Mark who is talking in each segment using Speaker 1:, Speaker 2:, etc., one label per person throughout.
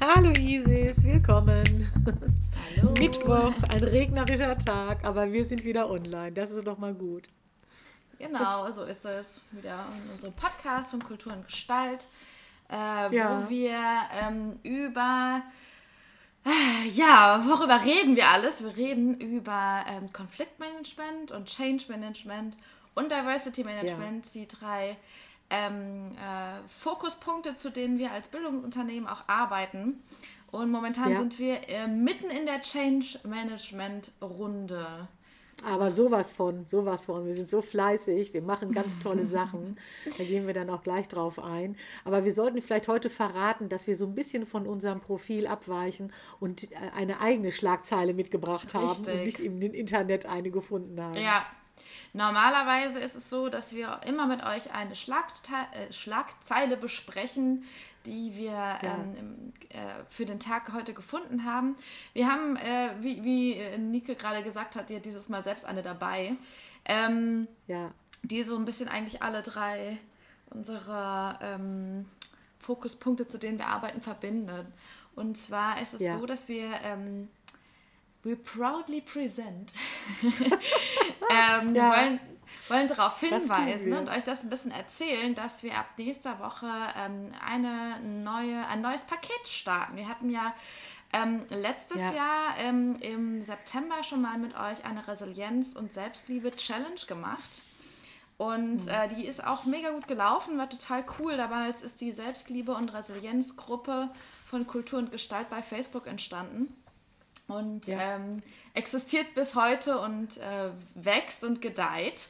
Speaker 1: Hallo Isis, willkommen. Hallo. Mittwoch, ein regnerischer Tag, aber wir sind wieder online. Das ist doch mal gut.
Speaker 2: Genau, so ist es. Wieder in unserem Podcast von Kultur und Gestalt, äh, ja. wo wir ähm, über äh, ja, worüber reden wir alles? Wir reden über ähm, Konfliktmanagement und Change Management und Diversity Management, ja. die drei ähm, äh, Fokuspunkte, zu denen wir als Bildungsunternehmen auch arbeiten. Und momentan ja. sind wir äh, mitten in der Change Management Runde.
Speaker 1: Aber sowas von, sowas von. Wir sind so fleißig, wir machen ganz tolle Sachen. Da gehen wir dann auch gleich drauf ein. Aber wir sollten vielleicht heute verraten, dass wir so ein bisschen von unserem Profil abweichen und äh, eine eigene Schlagzeile mitgebracht haben Richtig. und nicht im Internet eine gefunden haben.
Speaker 2: Ja, Normalerweise ist es so, dass wir immer mit euch eine Schlagte äh, Schlagzeile besprechen, die wir ja. ähm, äh, für den Tag heute gefunden haben. Wir haben, äh, wie, wie äh, Nike gerade gesagt hat, ja dieses Mal selbst eine dabei, ähm, ja. die so ein bisschen eigentlich alle drei unserer ähm, Fokuspunkte, zu denen wir arbeiten, verbindet. Und zwar ist es ja. so, dass wir ähm, we proudly present ähm, ja. wollen, wollen darauf hinweisen und euch das ein bisschen erzählen, dass wir ab nächster Woche ähm, eine neue, ein neues Paket starten. Wir hatten ja ähm, letztes ja. Jahr ähm, im September schon mal mit euch eine Resilienz- und Selbstliebe-Challenge gemacht. Und mhm. äh, die ist auch mega gut gelaufen, war total cool. Damals ist die Selbstliebe- und Resilienzgruppe von Kultur und Gestalt bei Facebook entstanden und ja. ähm, existiert bis heute und äh, wächst und gedeiht.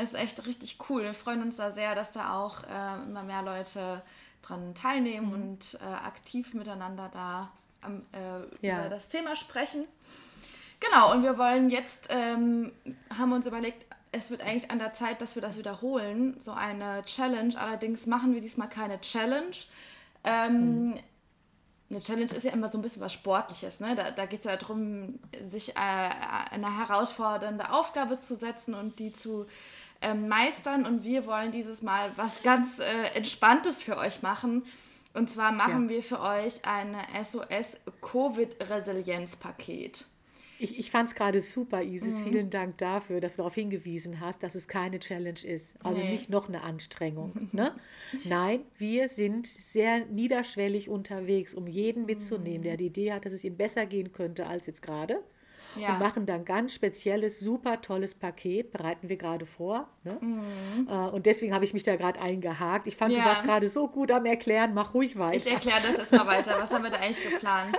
Speaker 2: Ist echt richtig cool. Wir freuen uns da sehr, dass da auch äh, immer mehr Leute dran teilnehmen mhm. und äh, aktiv miteinander da am, äh, ja. über das Thema sprechen. Genau, und wir wollen jetzt, ähm, haben uns überlegt, es wird eigentlich an der Zeit, dass wir das wiederholen, so eine Challenge. Allerdings machen wir diesmal keine Challenge. Ähm, mhm eine Challenge ist ja immer so ein bisschen was Sportliches. Ne? Da, da geht es ja darum, sich äh, eine herausfordernde Aufgabe zu setzen und die zu ähm, meistern. Und wir wollen dieses Mal was ganz äh, Entspanntes für euch machen. Und zwar machen ja. wir für euch ein SOS-Covid-Resilienz-Paket.
Speaker 1: Ich, ich fand es gerade super, Isis. Mhm. Vielen Dank dafür, dass du darauf hingewiesen hast, dass es keine Challenge ist. Also nee. nicht noch eine Anstrengung. ne? Nein, wir sind sehr niederschwellig unterwegs, um jeden mitzunehmen, mhm. der die Idee hat, dass es ihm besser gehen könnte als jetzt gerade ja. und machen dann ganz spezielles, super tolles Paket, bereiten wir gerade vor. Ne? Mhm. Äh, und deswegen habe ich mich da gerade eingehakt. Ich fand, ja. du warst gerade so gut am Erklären, mach ruhig weiter.
Speaker 2: Ich erkläre das erstmal weiter. Was haben wir da eigentlich geplant?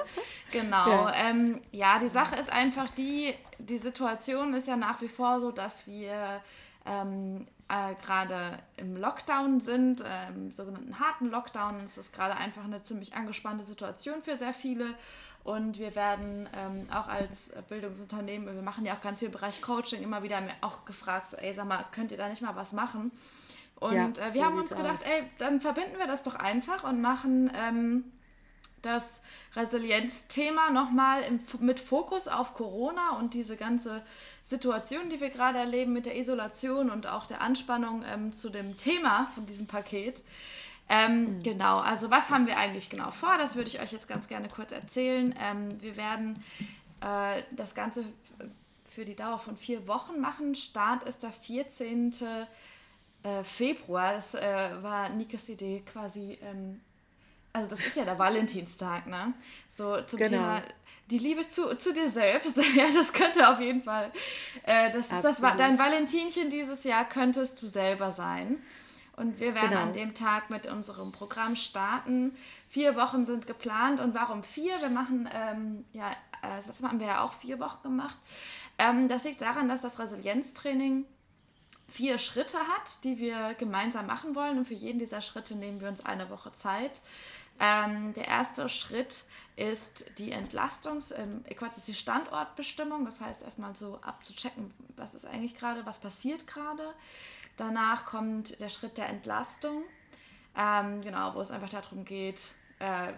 Speaker 2: Genau. Ja. Ähm, ja, die Sache ist einfach die, die Situation ist ja nach wie vor so, dass wir ähm, äh, gerade im Lockdown sind, äh, im sogenannten harten Lockdown. Es ist gerade einfach eine ziemlich angespannte Situation für sehr viele. Und wir werden ähm, auch als Bildungsunternehmen, wir machen ja auch ganz viel im Bereich Coaching, immer wieder auch gefragt, so, ey, sag mal, könnt ihr da nicht mal was machen? Und ja, äh, wir so haben uns gedacht, aus. ey, dann verbinden wir das doch einfach und machen ähm, das Resilienzthema nochmal mit Fokus auf Corona und diese ganze Situation, die wir gerade erleben mit der Isolation und auch der Anspannung ähm, zu dem Thema von diesem Paket. Ähm, mhm. Genau, also was haben wir eigentlich genau vor? Das würde ich euch jetzt ganz gerne kurz erzählen. Ähm, wir werden äh, das Ganze für die Dauer von vier Wochen machen. Start ist der 14. Äh, Februar. Das äh, war Nikas Idee quasi. Ähm, also das ist ja der Valentinstag, ne? So zum genau. Thema die Liebe zu, zu dir selbst. ja, das könnte auf jeden Fall. Äh, das, das war dein Valentinchen dieses Jahr könntest du selber sein. Und wir werden genau. an dem Tag mit unserem Programm starten. Vier Wochen sind geplant. Und warum vier? Wir machen, ähm, ja, äh, das haben wir ja auch vier Wochen gemacht. Ähm, das liegt daran, dass das Resilienztraining vier Schritte hat, die wir gemeinsam machen wollen. Und für jeden dieser Schritte nehmen wir uns eine Woche Zeit. Ähm, der erste Schritt ist die Entlastungs-, ähm, Quatsch, ist die Standortbestimmung. Das heißt, erstmal so abzuchecken, was ist eigentlich gerade, was passiert gerade. Danach kommt der Schritt der Entlastung, ähm, genau, wo es einfach darum geht, äh,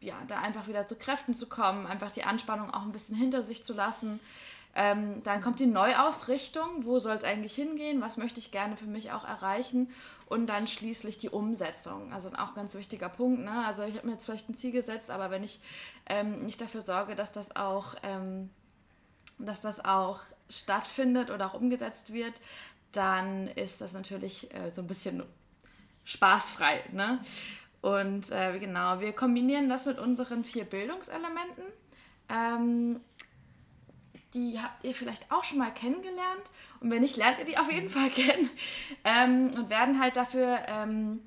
Speaker 2: ja, da einfach wieder zu Kräften zu kommen, einfach die Anspannung auch ein bisschen hinter sich zu lassen. Ähm, dann kommt die Neuausrichtung, wo soll es eigentlich hingehen, was möchte ich gerne für mich auch erreichen und dann schließlich die Umsetzung. Also auch ein ganz wichtiger Punkt. Ne? Also ich habe mir jetzt vielleicht ein Ziel gesetzt, aber wenn ich ähm, nicht dafür sorge, dass das auch, ähm, dass das auch stattfindet oder auch umgesetzt wird, dann ist das natürlich äh, so ein bisschen spaßfrei. Ne? Und äh, genau, wir kombinieren das mit unseren vier Bildungselementen. Ähm, die habt ihr vielleicht auch schon mal kennengelernt. Und wenn nicht, lernt ihr die auf jeden Fall kennen. Ähm, und werden halt dafür, ähm,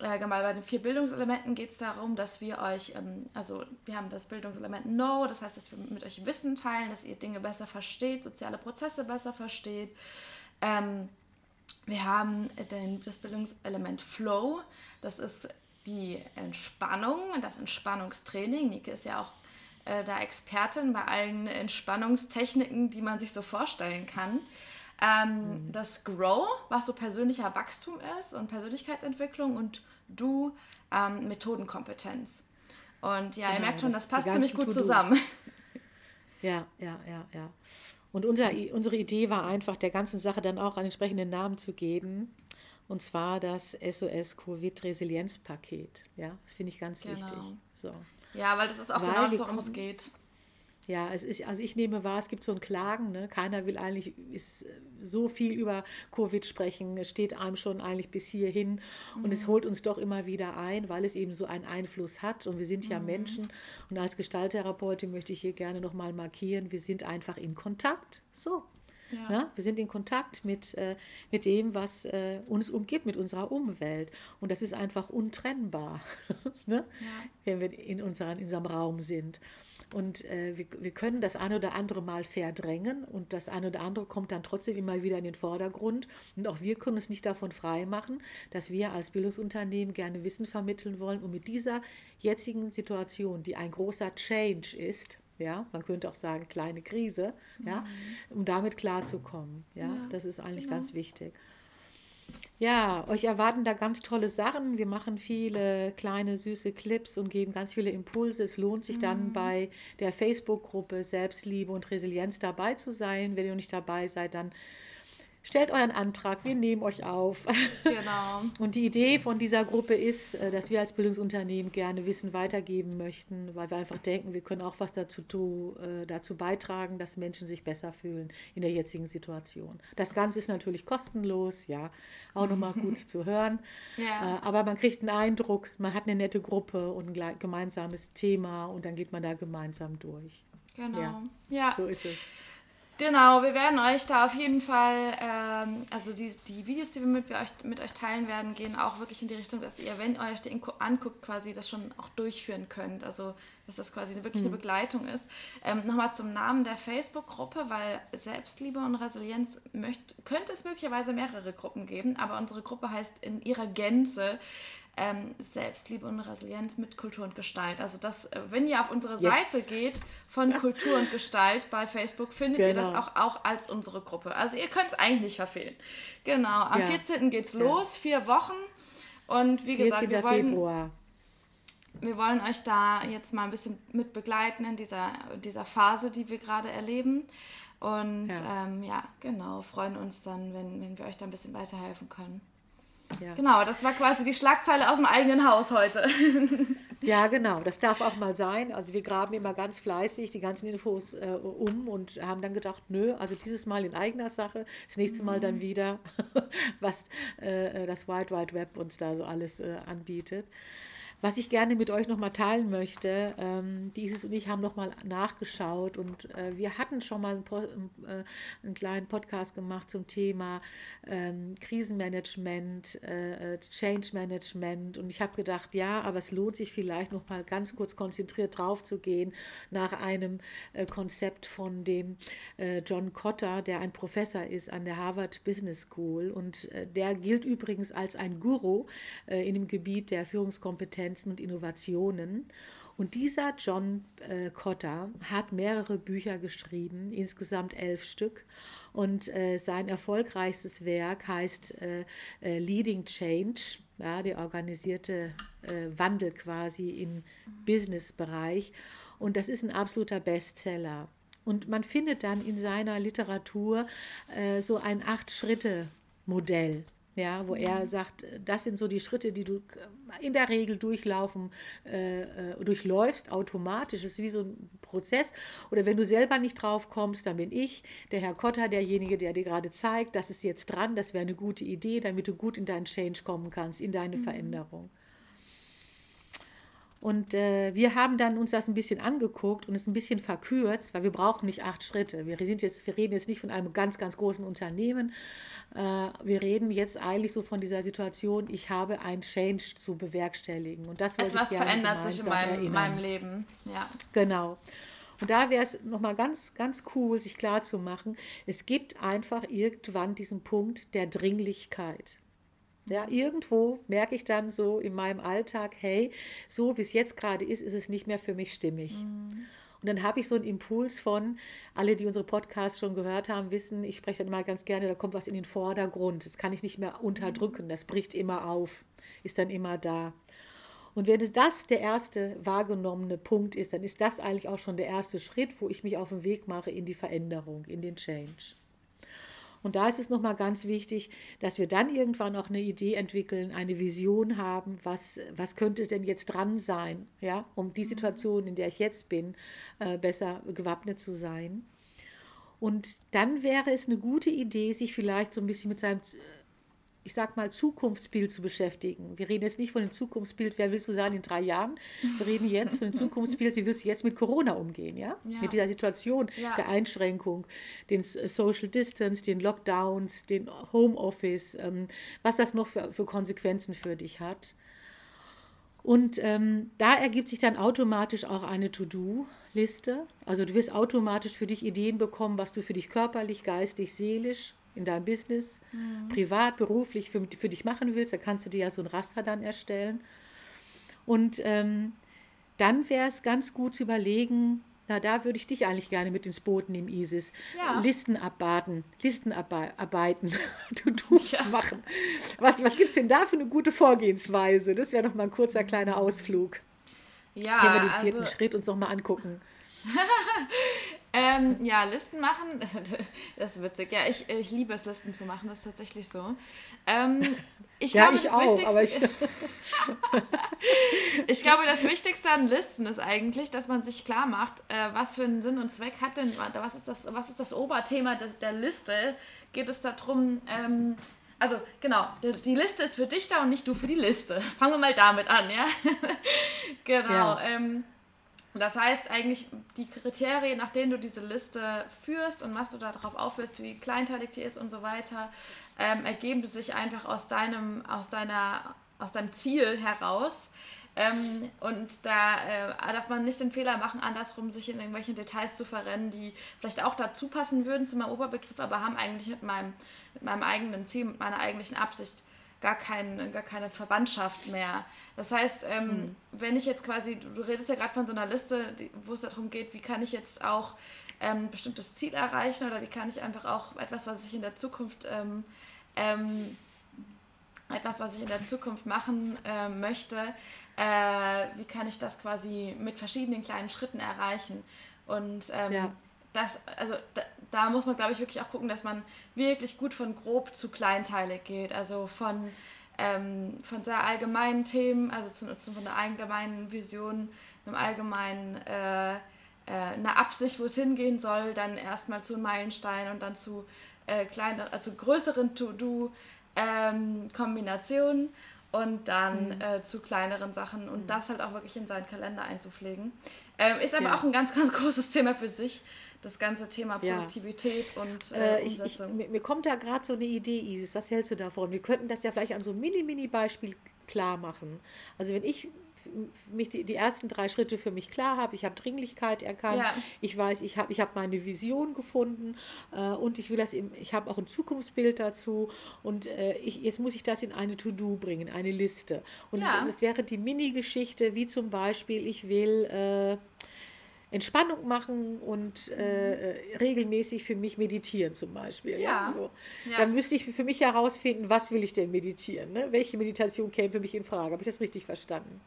Speaker 2: äh, bei den vier Bildungselementen geht es darum, dass wir euch, ähm, also wir haben das Bildungselement Know, das heißt, dass wir mit euch Wissen teilen, dass ihr Dinge besser versteht, soziale Prozesse besser versteht. Ähm, wir haben den, das Bildungselement Flow, das ist die Entspannung, das Entspannungstraining. Nike ist ja auch äh, da Expertin bei allen Entspannungstechniken, die man sich so vorstellen kann. Ähm, mhm. Das Grow, was so persönlicher Wachstum ist und Persönlichkeitsentwicklung und Du ähm, Methodenkompetenz. Und ja, genau, ihr merkt schon, das, das passt ziemlich gut zusammen.
Speaker 1: Ja, ja, ja, ja. Und unser, unsere Idee war einfach, der ganzen Sache dann auch einen entsprechenden Namen zu geben. Und zwar das SOS Covid Resilienzpaket. Ja, das finde ich ganz genau. wichtig. So.
Speaker 2: Ja, weil das ist auch weil genau das, worum es geht.
Speaker 1: Ja, es ist, also ich nehme wahr, es gibt so ein Klagen, ne? keiner will eigentlich ist so viel über Covid sprechen, es steht einem schon eigentlich bis hierhin mhm. und es mhm. holt uns doch immer wieder ein, weil es eben so einen Einfluss hat und wir sind ja mhm. Menschen und als Gestalttherapeutin möchte ich hier gerne nochmal markieren, wir sind einfach in Kontakt, so, ja. Ja, wir sind in Kontakt mit, äh, mit dem, was äh, uns umgibt, mit unserer Umwelt. Und das ist einfach untrennbar, ne? ja. wenn wir in, unseren, in unserem Raum sind. Und äh, wir, wir können das eine oder andere mal verdrängen und das eine oder andere kommt dann trotzdem immer wieder in den Vordergrund. Und auch wir können uns nicht davon frei machen, dass wir als Bildungsunternehmen gerne Wissen vermitteln wollen, um mit dieser jetzigen Situation, die ein großer Change ist, ja, man könnte auch sagen kleine Krise, ja, mhm. um damit klarzukommen. Ja, ja das ist eigentlich genau. ganz wichtig. Ja, euch erwarten da ganz tolle Sachen. Wir machen viele kleine süße Clips und geben ganz viele Impulse. Es lohnt sich dann mhm. bei der Facebook-Gruppe Selbstliebe und Resilienz dabei zu sein. Wenn ihr nicht dabei seid, dann stellt euren Antrag, wir nehmen euch auf. Genau. Und die Idee von dieser Gruppe ist, äh, dass wir als Bildungsunternehmen gerne Wissen weitergeben möchten, weil wir einfach denken, wir können auch was dazu, äh, dazu beitragen, dass Menschen sich besser fühlen in der jetzigen Situation. Das Ganze ist natürlich kostenlos, ja, auch nochmal gut zu hören. Ja. Äh, aber man kriegt einen Eindruck, man hat eine nette Gruppe und ein gemeinsames Thema und dann geht man da gemeinsam durch. Genau. Ja, ja. so ist es.
Speaker 2: Genau, wir werden euch da auf jeden Fall, ähm, also die, die Videos, die wir mit, wir euch, mit euch teilen werden, gehen auch wirklich in die Richtung, dass ihr, wenn ihr euch die Inko anguckt, quasi das schon auch durchführen könnt. Also, dass das quasi wirklich mhm. eine Begleitung ist. Ähm, Nochmal zum Namen der Facebook-Gruppe, weil Selbstliebe und Resilienz möcht, könnte es möglicherweise mehrere Gruppen geben, aber unsere Gruppe heißt in ihrer Gänze ähm, Selbstliebe und Resilienz mit Kultur und Gestalt. Also das, äh, wenn ihr auf unsere yes. Seite geht von Kultur und Gestalt bei Facebook, findet genau. ihr das genau. auch, auch als unsere Gruppe. Also ihr könnt es eigentlich nicht verfehlen. Genau, am ja. 14. geht's los, ja. vier Wochen. Und wie gesagt, wir wollen, Februar. wir wollen euch da jetzt mal ein bisschen mit begleiten in dieser, dieser Phase, die wir gerade erleben. Und ja. Ähm, ja, genau, freuen uns dann, wenn, wenn wir euch da ein bisschen weiterhelfen können. Ja. Genau, das war quasi die Schlagzeile aus dem eigenen Haus heute.
Speaker 1: ja, genau, das darf auch mal sein. Also wir graben immer ganz fleißig die ganzen Infos äh, um und haben dann gedacht, nö, also dieses Mal in eigener Sache, das nächste Mal dann mhm. wieder, was äh, das Wide Wide Web uns da so alles äh, anbietet. Was ich gerne mit euch nochmal teilen möchte, ähm, die Isis und ich haben nochmal nachgeschaut und äh, wir hatten schon mal einen, äh, einen, kleinen Podcast gemacht zum Thema ähm, Krisenmanagement, äh, Change Management und ich habe gedacht, ja, aber es lohnt sich vielleicht nochmal ganz kurz konzentriert drauf zu gehen nach einem äh, Konzept von dem äh, John Cotter, der ein Professor ist an der Harvard Business School und äh, der gilt übrigens als ein Guru in dem Gebiet der Führungskompetenz Kompetenzen und Innovationen. Und dieser John äh, Cotter hat mehrere Bücher geschrieben, insgesamt elf Stück. Und äh, sein erfolgreichstes Werk heißt äh, äh Leading Change, ja, der organisierte äh, Wandel quasi im Businessbereich. Und das ist ein absoluter Bestseller. Und man findet dann in seiner Literatur äh, so ein Acht-Schritte-Modell ja, wo er mhm. sagt, das sind so die Schritte, die du in der Regel durchlaufen, äh, äh, durchläufst, automatisch. Das ist wie so ein Prozess. Oder wenn du selber nicht drauf kommst, dann bin ich, der Herr Kotter, derjenige, der dir gerade zeigt, das ist jetzt dran, das wäre eine gute Idee, damit du gut in deinen Change kommen kannst, in deine mhm. Veränderung. Und äh, wir haben dann uns das ein bisschen angeguckt und es ein bisschen verkürzt, weil wir brauchen nicht acht Schritte. Wir, sind jetzt, wir reden jetzt nicht von einem ganz, ganz großen Unternehmen. Äh, wir reden jetzt eigentlich so von dieser Situation, ich habe ein Change zu bewerkstelligen. Und das wollte
Speaker 2: Etwas verändert sich in meinem, meinem Leben. Ja.
Speaker 1: Genau. Und da wäre es nochmal ganz, ganz cool, sich klarzumachen, es gibt einfach irgendwann diesen Punkt der Dringlichkeit. Ja, irgendwo merke ich dann so in meinem Alltag, hey, so wie es jetzt gerade ist, ist es nicht mehr für mich stimmig. Mhm. Und dann habe ich so einen Impuls von, alle, die unsere Podcasts schon gehört haben, wissen, ich spreche dann immer ganz gerne, da kommt was in den Vordergrund. Das kann ich nicht mehr unterdrücken, das bricht immer auf, ist dann immer da. Und wenn das der erste wahrgenommene Punkt ist, dann ist das eigentlich auch schon der erste Schritt, wo ich mich auf den Weg mache in die Veränderung, in den Change. Und da ist es nochmal ganz wichtig, dass wir dann irgendwann auch eine Idee entwickeln, eine Vision haben, was, was könnte es denn jetzt dran sein, ja, um die Situation, in der ich jetzt bin, äh, besser gewappnet zu sein. Und dann wäre es eine gute Idee, sich vielleicht so ein bisschen mit seinem ich sag mal, Zukunftsbild zu beschäftigen. Wir reden jetzt nicht von dem Zukunftsbild, wer willst du sein in drei Jahren? Wir reden jetzt von dem Zukunftsbild, wie willst du jetzt mit Corona umgehen, ja? ja. Mit dieser Situation ja. der Einschränkung, den Social Distance, den Lockdowns, den Homeoffice, ähm, was das noch für, für Konsequenzen für dich hat. Und ähm, da ergibt sich dann automatisch auch eine To-Do-Liste. Also du wirst automatisch für dich Ideen bekommen, was du für dich körperlich, geistig, seelisch in deinem Business, mhm. privat, beruflich für, für dich machen willst, da kannst du dir ja so ein Raster dann erstellen. Und ähm, dann wäre es ganz gut zu überlegen, na, da würde ich dich eigentlich gerne mit ins Boot nehmen, Isis. Ja. Listen abbaten, Listenarbeiten, To-Dos ja. machen. Was, was gibt es denn da für eine gute Vorgehensweise? Das wäre noch mal ein kurzer kleiner Ausflug. Ja, Wenn wir den vierten also, Schritt uns noch mal angucken.
Speaker 2: Ähm, ja, Listen machen, das ist witzig. Ja, ich, ich liebe es, Listen zu machen, das ist tatsächlich so. Ähm, ich ja, glaube, ich das auch, Wichtigste, ich, ich glaube, das Wichtigste an Listen ist eigentlich, dass man sich klar macht, äh, was für einen Sinn und Zweck hat denn, was ist das, was ist das Oberthema des, der Liste? Geht es darum, ähm, also genau, die Liste ist für dich da und nicht du für die Liste. Fangen wir mal damit an, ja? genau. Ja. Ähm, das heißt eigentlich, die Kriterien, nach denen du diese Liste führst und was du darauf aufführst, wie kleinteilig die ist und so weiter, ähm, ergeben sich einfach aus deinem, aus deiner, aus deinem Ziel heraus. Ähm, und da äh, darf man nicht den Fehler machen, andersrum sich in irgendwelchen Details zu verrennen, die vielleicht auch dazu passen würden zu meinem Oberbegriff, aber haben eigentlich mit meinem, mit meinem eigenen Ziel, mit meiner eigentlichen Absicht gar, kein, gar keine Verwandtschaft mehr. Das heißt, ähm, mhm. wenn ich jetzt quasi, du redest ja gerade von so einer Liste, die, wo es darum geht, wie kann ich jetzt auch ähm, ein bestimmtes Ziel erreichen oder wie kann ich einfach auch etwas, was ich in der Zukunft ähm, ähm etwas, was ich in der Zukunft machen äh, möchte, äh, wie kann ich das quasi mit verschiedenen kleinen Schritten erreichen? Und ähm, ja das, also da, da, muss man, glaube ich, wirklich auch gucken, dass man wirklich gut von grob zu kleinteilig geht. Also von, ähm, von sehr allgemeinen Themen, also zu, zu, von einer allgemeinen Vision, einem allgemeinen, äh, äh, einer Absicht, wo es hingehen soll, dann erstmal zu Meilenstein und dann zu äh, kleineren, also größeren To-Do-Kombinationen. Ähm, und dann mhm. äh, zu kleineren Sachen und mhm. das halt auch wirklich in seinen Kalender einzupflegen. Ähm, ist aber ja. auch ein ganz, ganz großes Thema für sich, das ganze Thema Produktivität ja. und äh,
Speaker 1: äh, ich, ich, mir, kommt da gerade so eine Idee, Isis, was hältst du davon? Wir könnten das ja vielleicht an so einem Mini-Mini-Beispiel klar machen. Also wenn ich mich die, die ersten drei Schritte für mich klar habe. Ich habe Dringlichkeit erkannt. Ja. Ich weiß, ich habe ich hab meine Vision gefunden äh, und ich will das im, ich habe auch ein Zukunftsbild dazu und äh, ich, jetzt muss ich das in eine To-Do bringen, eine Liste. Und ja. es, es, wäre die Mini-Geschichte, wie zum Beispiel, ich will äh, Entspannung machen und äh, regelmäßig für mich meditieren zum Beispiel. Ja. ja so. Ja. Dann müsste ich für mich herausfinden, was will ich denn meditieren? Ne? Welche Meditation käme für mich in Frage? Habe ich das richtig verstanden?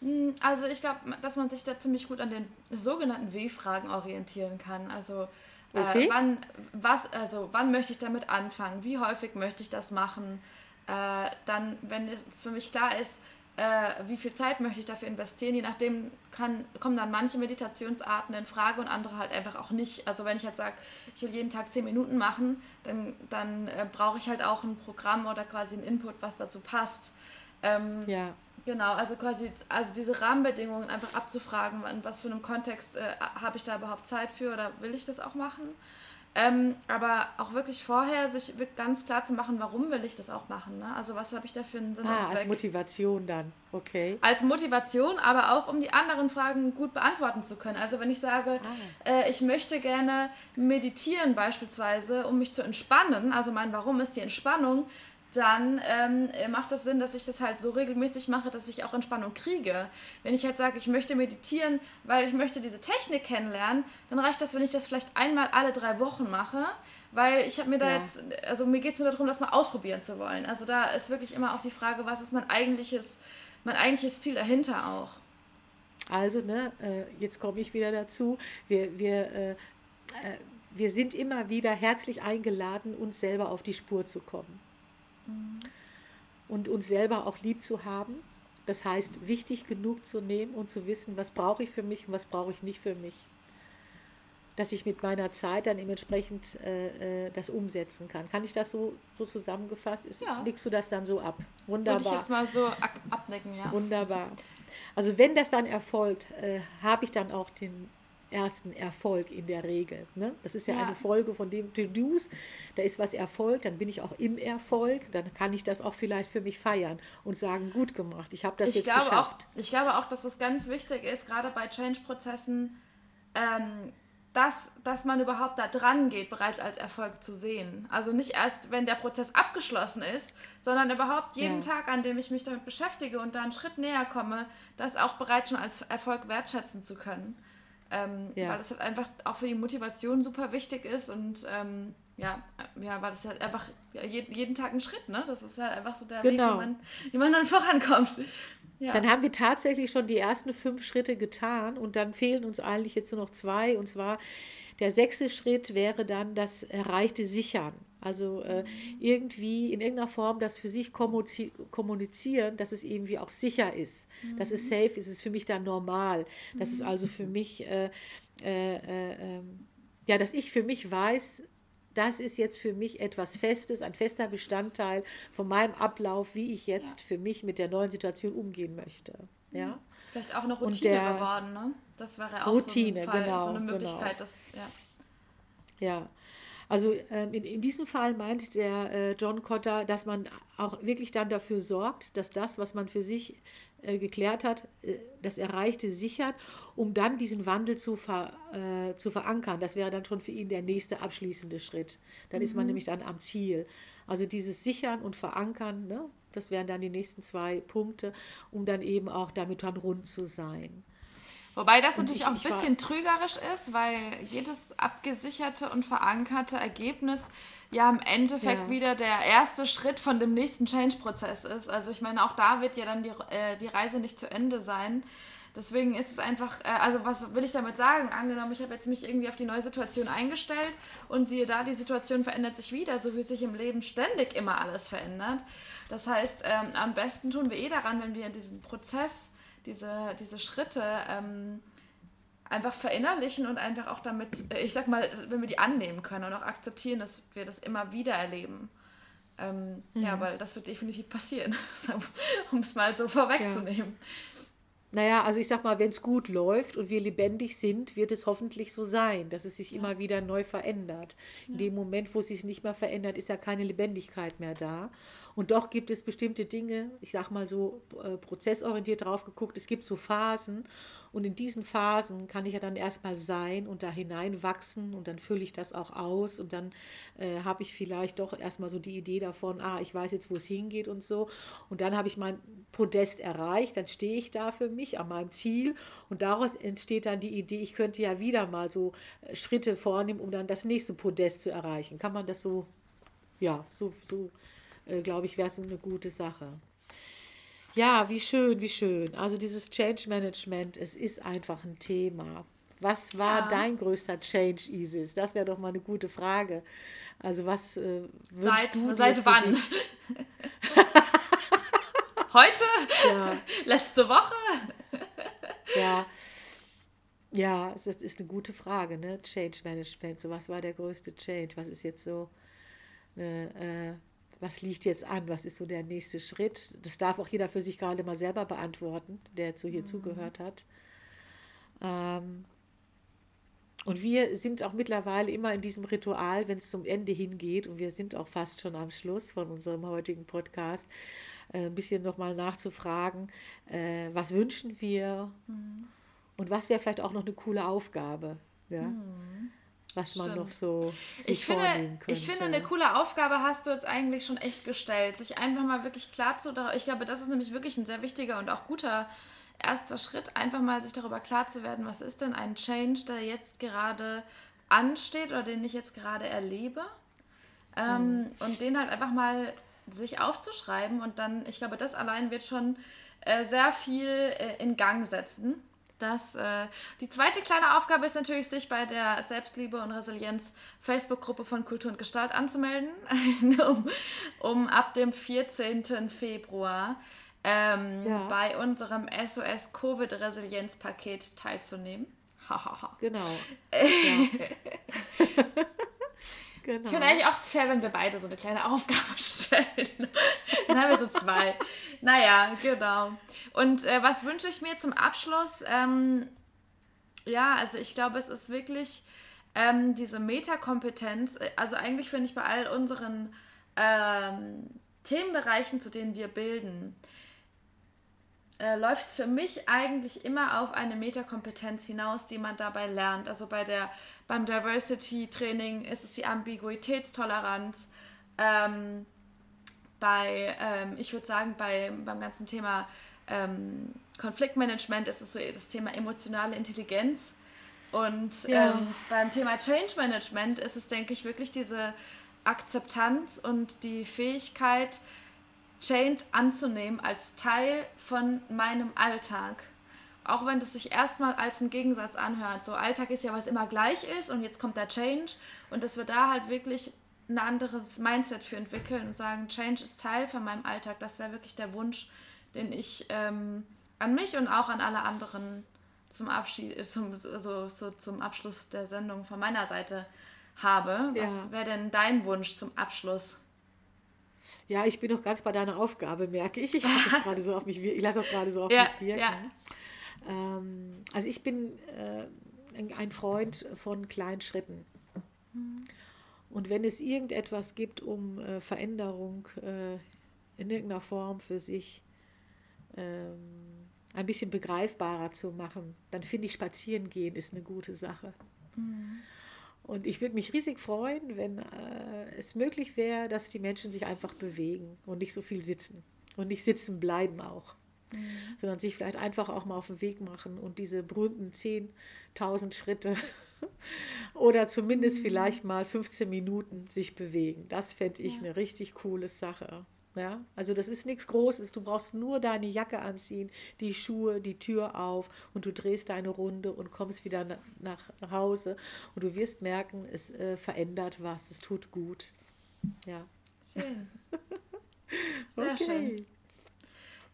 Speaker 2: Hm, also ich glaube, dass man sich da ziemlich gut an den sogenannten W-Fragen orientieren kann. Also äh, okay. äh, wann, was, also wann möchte ich damit anfangen? Wie häufig möchte ich das machen? Äh, dann, wenn es für mich klar ist, äh, wie viel Zeit möchte ich dafür investieren, je nachdem kann, kommen dann manche Meditationsarten in Frage und andere halt einfach auch nicht. Also wenn ich halt sage, ich will jeden Tag zehn Minuten machen, dann, dann äh, brauche ich halt auch ein Programm oder quasi einen Input, was dazu passt. Ähm, ja. Genau, also quasi, also diese Rahmenbedingungen einfach abzufragen, in was für einem Kontext äh, habe ich da überhaupt Zeit für oder will ich das auch machen. Ähm, aber auch wirklich vorher sich ganz klar zu machen, warum will ich das auch machen. Ne? Also was habe ich da für einen Sinn
Speaker 1: ah, und Zweck. Als Motivation dann, okay.
Speaker 2: Als Motivation, aber auch um die anderen Fragen gut beantworten zu können. Also wenn ich sage, ah. äh, ich möchte gerne meditieren beispielsweise, um mich zu entspannen, also mein Warum ist die Entspannung, dann ähm, macht das Sinn, dass ich das halt so regelmäßig mache, dass ich auch Entspannung kriege. Wenn ich halt sage, ich möchte meditieren, weil ich möchte diese Technik kennenlernen, dann reicht das, wenn ich das vielleicht einmal alle drei Wochen mache, weil ich habe mir da ja. jetzt, also mir geht es nur darum, das mal ausprobieren zu wollen. Also da ist wirklich immer auch die Frage, was ist mein eigentliches, mein eigentliches Ziel dahinter auch.
Speaker 1: Also, ne, äh, jetzt komme ich wieder dazu. Wir, wir, äh, äh, wir sind immer wieder herzlich eingeladen, uns selber auf die Spur zu kommen und uns selber auch lieb zu haben. Das heißt, wichtig genug zu nehmen und zu wissen, was brauche ich für mich und was brauche ich nicht für mich. Dass ich mit meiner Zeit dann entsprechend äh, äh, das umsetzen kann. Kann ich das so, so zusammengefasst? Ist, ja. Legst du das dann so ab? Wunderbar. Würde ich
Speaker 2: jetzt mal so abdecken, ja.
Speaker 1: Wunderbar. Also wenn das dann erfolgt, äh, habe ich dann auch den ersten Erfolg in der Regel. Ne? Das ist ja, ja. eine Folge von dem To-Dos. Da ist was Erfolg, dann bin ich auch im Erfolg, dann kann ich das auch vielleicht für mich feiern und sagen, gut gemacht, ich habe das ich jetzt
Speaker 2: glaube
Speaker 1: geschafft.
Speaker 2: Auch, ich glaube auch, dass das ganz wichtig ist, gerade bei Change-Prozessen, ähm, dass, dass man überhaupt da dran geht, bereits als Erfolg zu sehen. Also nicht erst, wenn der Prozess abgeschlossen ist, sondern überhaupt jeden ja. Tag, an dem ich mich damit beschäftige und da einen Schritt näher komme, das auch bereits schon als Erfolg wertschätzen zu können. Ähm, ja. Weil das halt einfach auch für die Motivation super wichtig ist und ähm, ja, ja, weil das halt einfach jeden, jeden Tag ein Schritt, ne? Das ist halt einfach so der genau. Weg, wie man, wie man dann vorankommt.
Speaker 1: Ja. Dann haben wir tatsächlich schon die ersten fünf Schritte getan und dann fehlen uns eigentlich jetzt nur noch zwei. Und zwar der sechste Schritt wäre dann das erreichte Sichern. Also äh, irgendwie in irgendeiner Form das für sich kommunizieren, dass es irgendwie auch sicher ist, mhm. dass es mhm. safe ist, ist für mich dann normal. Das mhm. ist also für mich, äh, äh, äh, ähm, ja, dass ich für mich weiß, das ist jetzt für mich etwas Festes, ein fester Bestandteil von meinem Ablauf, wie ich jetzt ja. für mich mit der neuen Situation umgehen möchte. Ja? Mhm.
Speaker 2: Vielleicht auch eine Routine der, geworden, ne? Das wäre auch Routine, so, Fall, genau, so eine Möglichkeit, genau. das, ja.
Speaker 1: Ja, also ähm, in, in diesem Fall meint der äh, John Cotter, dass man auch wirklich dann dafür sorgt, dass das, was man für sich äh, geklärt hat, äh, das Erreichte sichert, um dann diesen Wandel zu, ver, äh, zu verankern. Das wäre dann schon für ihn der nächste abschließende Schritt. Dann mhm. ist man mhm. nämlich dann am Ziel. Also dieses Sichern und Verankern, ne, das wären dann die nächsten zwei Punkte, um dann eben auch damit dann rund zu sein.
Speaker 2: Wobei das und natürlich ich, auch ein bisschen trügerisch ist, weil jedes abgesicherte und verankerte Ergebnis ja im Endeffekt ja. wieder der erste Schritt von dem nächsten Change-Prozess ist. Also ich meine, auch da wird ja dann die, äh, die Reise nicht zu Ende sein. Deswegen ist es einfach, äh, also was will ich damit sagen? Angenommen, ich habe jetzt mich irgendwie auf die neue Situation eingestellt und siehe da, die Situation verändert sich wieder, so wie sich im Leben ständig immer alles verändert. Das heißt, ähm, am besten tun wir eh daran, wenn wir diesen Prozess diese, diese Schritte ähm, einfach verinnerlichen und einfach auch damit, äh, ich sag mal, wenn wir die annehmen können und auch akzeptieren, dass wir das immer wieder erleben. Ähm, mhm. Ja, weil das wird definitiv passieren, um es mal so vorwegzunehmen. Ja.
Speaker 1: Naja, also ich sag mal, wenn es gut läuft und wir lebendig sind, wird es hoffentlich so sein, dass es sich ja. immer wieder neu verändert. In dem Moment, wo es sich nicht mehr verändert, ist ja keine Lebendigkeit mehr da. Und doch gibt es bestimmte Dinge, ich sag mal so äh, prozessorientiert drauf geguckt, es gibt so Phasen und in diesen Phasen kann ich ja dann erstmal sein und da hineinwachsen und dann fülle ich das auch aus und dann äh, habe ich vielleicht doch erstmal so die Idee davon, ah, ich weiß jetzt, wo es hingeht und so. Und dann habe ich mein Podest erreicht, dann stehe ich da für mich an meinem Ziel und daraus entsteht dann die Idee, ich könnte ja wieder mal so äh, Schritte vornehmen, um dann das nächste Podest zu erreichen. Kann man das so, ja, so, so äh, glaube ich, wäre es eine gute Sache. Ja, wie schön, wie schön. Also dieses Change Management, es ist einfach ein Thema. Was war ja. dein größter Change, Isis? Das wäre doch mal eine gute Frage. Also was äh,
Speaker 2: seit, du seit wann? Heute? Ja. Letzte Woche?
Speaker 1: ja. Ja, es ist, ist eine gute Frage, ne? Change Management. So, was war der größte Change? Was ist jetzt so äh, was liegt jetzt an, was ist so der nächste Schritt. Das darf auch jeder für sich gerade mal selber beantworten, der zu hier mhm. zugehört hat. Ähm, und wir sind auch mittlerweile immer in diesem Ritual, wenn es zum Ende hingeht, und wir sind auch fast schon am Schluss von unserem heutigen Podcast, äh, ein bisschen nochmal nachzufragen, äh, was wünschen wir mhm. und was wäre vielleicht auch noch eine coole Aufgabe. Ja? Mhm was man noch so
Speaker 2: ich finde, könnte. Ich finde, eine coole Aufgabe hast du jetzt eigentlich schon echt gestellt. Sich einfach mal wirklich klar zu, ich glaube, das ist nämlich wirklich ein sehr wichtiger und auch guter erster Schritt, einfach mal sich darüber klar zu werden, was ist denn ein Change, der jetzt gerade ansteht oder den ich jetzt gerade erlebe. Ähm, mhm. Und den halt einfach mal sich aufzuschreiben und dann, ich glaube, das allein wird schon äh, sehr viel äh, in Gang setzen das, äh, die zweite kleine Aufgabe ist natürlich, sich bei der Selbstliebe und Resilienz Facebook-Gruppe von Kultur und Gestalt anzumelden, um, um, ab dem 14. Februar ähm, ja. bei unserem SOS Covid-Resilienz-Paket teilzunehmen.
Speaker 1: genau.
Speaker 2: ja. Genau. Ich finde eigentlich auch fair, wenn wir beide so eine kleine Aufgabe stellen. Dann haben wir so zwei. naja, genau. Und äh, was wünsche ich mir zum Abschluss? Ähm, ja, also ich glaube, es ist wirklich ähm, diese Metakompetenz. Also eigentlich finde ich bei all unseren ähm, Themenbereichen, zu denen wir bilden, äh, läuft es für mich eigentlich immer auf eine Metakompetenz hinaus, die man dabei lernt. Also bei der, beim Diversity-Training ist es die Ambiguitätstoleranz. Ähm, bei, ähm, ich würde sagen, bei, beim ganzen Thema ähm, Konfliktmanagement ist es so das Thema emotionale Intelligenz. Und ja. Ähm, beim Thema Change Management ist es, denke ich, wirklich diese Akzeptanz und die Fähigkeit, Change anzunehmen als Teil von meinem Alltag. Auch wenn das sich erstmal als ein Gegensatz anhört. So Alltag ist ja was immer gleich ist und jetzt kommt der Change und dass wir da halt wirklich ein anderes Mindset für entwickeln und sagen, Change ist Teil von meinem Alltag. Das wäre wirklich der Wunsch, den ich ähm, an mich und auch an alle anderen zum, Abschied, zum, so, so zum Abschluss der Sendung von meiner Seite habe. Ja. Was wäre denn dein Wunsch zum Abschluss?
Speaker 1: Ja, ich bin noch ganz bei deiner Aufgabe, merke ich. Ich, das so ich lasse das gerade so auf ja, mich wirken. Ja. Ähm, also ich bin äh, ein Freund von kleinen Schritten. Und wenn es irgendetwas gibt, um äh, Veränderung äh, in irgendeiner Form für sich ähm, ein bisschen begreifbarer zu machen, dann finde ich, spazieren gehen ist eine gute Sache. Mhm. Und ich würde mich riesig freuen, wenn äh, es möglich wäre, dass die Menschen sich einfach bewegen und nicht so viel sitzen. Und nicht sitzen bleiben auch. Mhm. Sondern sich vielleicht einfach auch mal auf den Weg machen und diese berühmten 10.000 Schritte oder zumindest mhm. vielleicht mal 15 Minuten sich bewegen. Das fände ich ja. eine richtig coole Sache. Ja, also das ist nichts Großes. Du brauchst nur deine Jacke anziehen, die Schuhe, die Tür auf und du drehst deine Runde und kommst wieder nach Hause und du wirst merken, es äh, verändert was, es tut gut. Ja.
Speaker 2: Schön. Sehr okay. schön.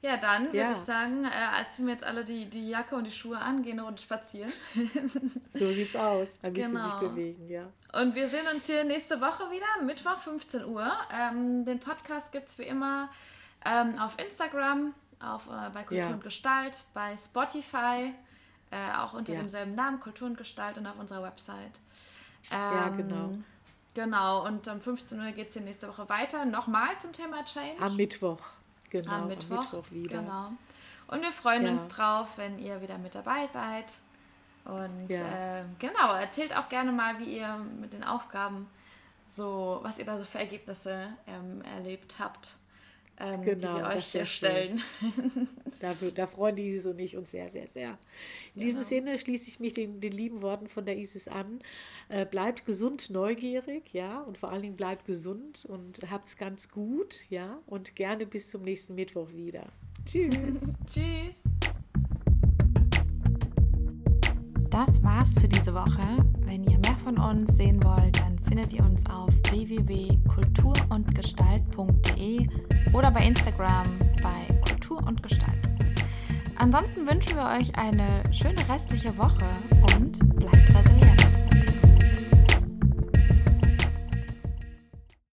Speaker 2: Ja, dann würde ja. ich sagen, äh, ziehen wir jetzt alle die, die Jacke und die Schuhe an, gehen Runde spazieren.
Speaker 1: so sieht's aus. Ein bisschen genau. sich bewegen, ja.
Speaker 2: Und wir sehen uns hier nächste Woche wieder, Mittwoch 15 Uhr. Ähm, den Podcast gibt es wie immer ähm, auf Instagram, auf, äh, bei Kultur ja. und Gestalt, bei Spotify, äh, auch unter ja. demselben Namen, Kultur und Gestalt und auf unserer Website. Ähm, ja, genau. Genau, und um 15 Uhr geht es hier nächste Woche weiter. Nochmal zum Thema Change.
Speaker 1: Am Mittwoch. Genau, am Mittwoch, am Mittwoch wieder.
Speaker 2: Genau. Und wir freuen ja. uns drauf, wenn ihr wieder mit dabei seid. Und ja. äh, genau, erzählt auch gerne mal, wie ihr mit den Aufgaben so, was ihr da so für Ergebnisse ähm, erlebt habt ähm, genau, die wir euch hier stellen.
Speaker 1: Dafür, da freuen die Isis und ich uns sehr, sehr, sehr. In genau. diesem Sinne schließe ich mich den, den lieben Worten von der Isis an. Äh, bleibt gesund, neugierig, ja, und vor allen Dingen bleibt gesund und habt es ganz gut, ja, und gerne bis zum nächsten Mittwoch wieder. Tschüss.
Speaker 2: Tschüss. Das war's für diese Woche. Wenn ihr mehr von uns sehen wollt, dann findet ihr uns auf www.kulturundgestalt.de oder bei Instagram bei Kultur und Gestalt. Ansonsten wünschen wir euch eine schöne restliche Woche und bleibt resilient.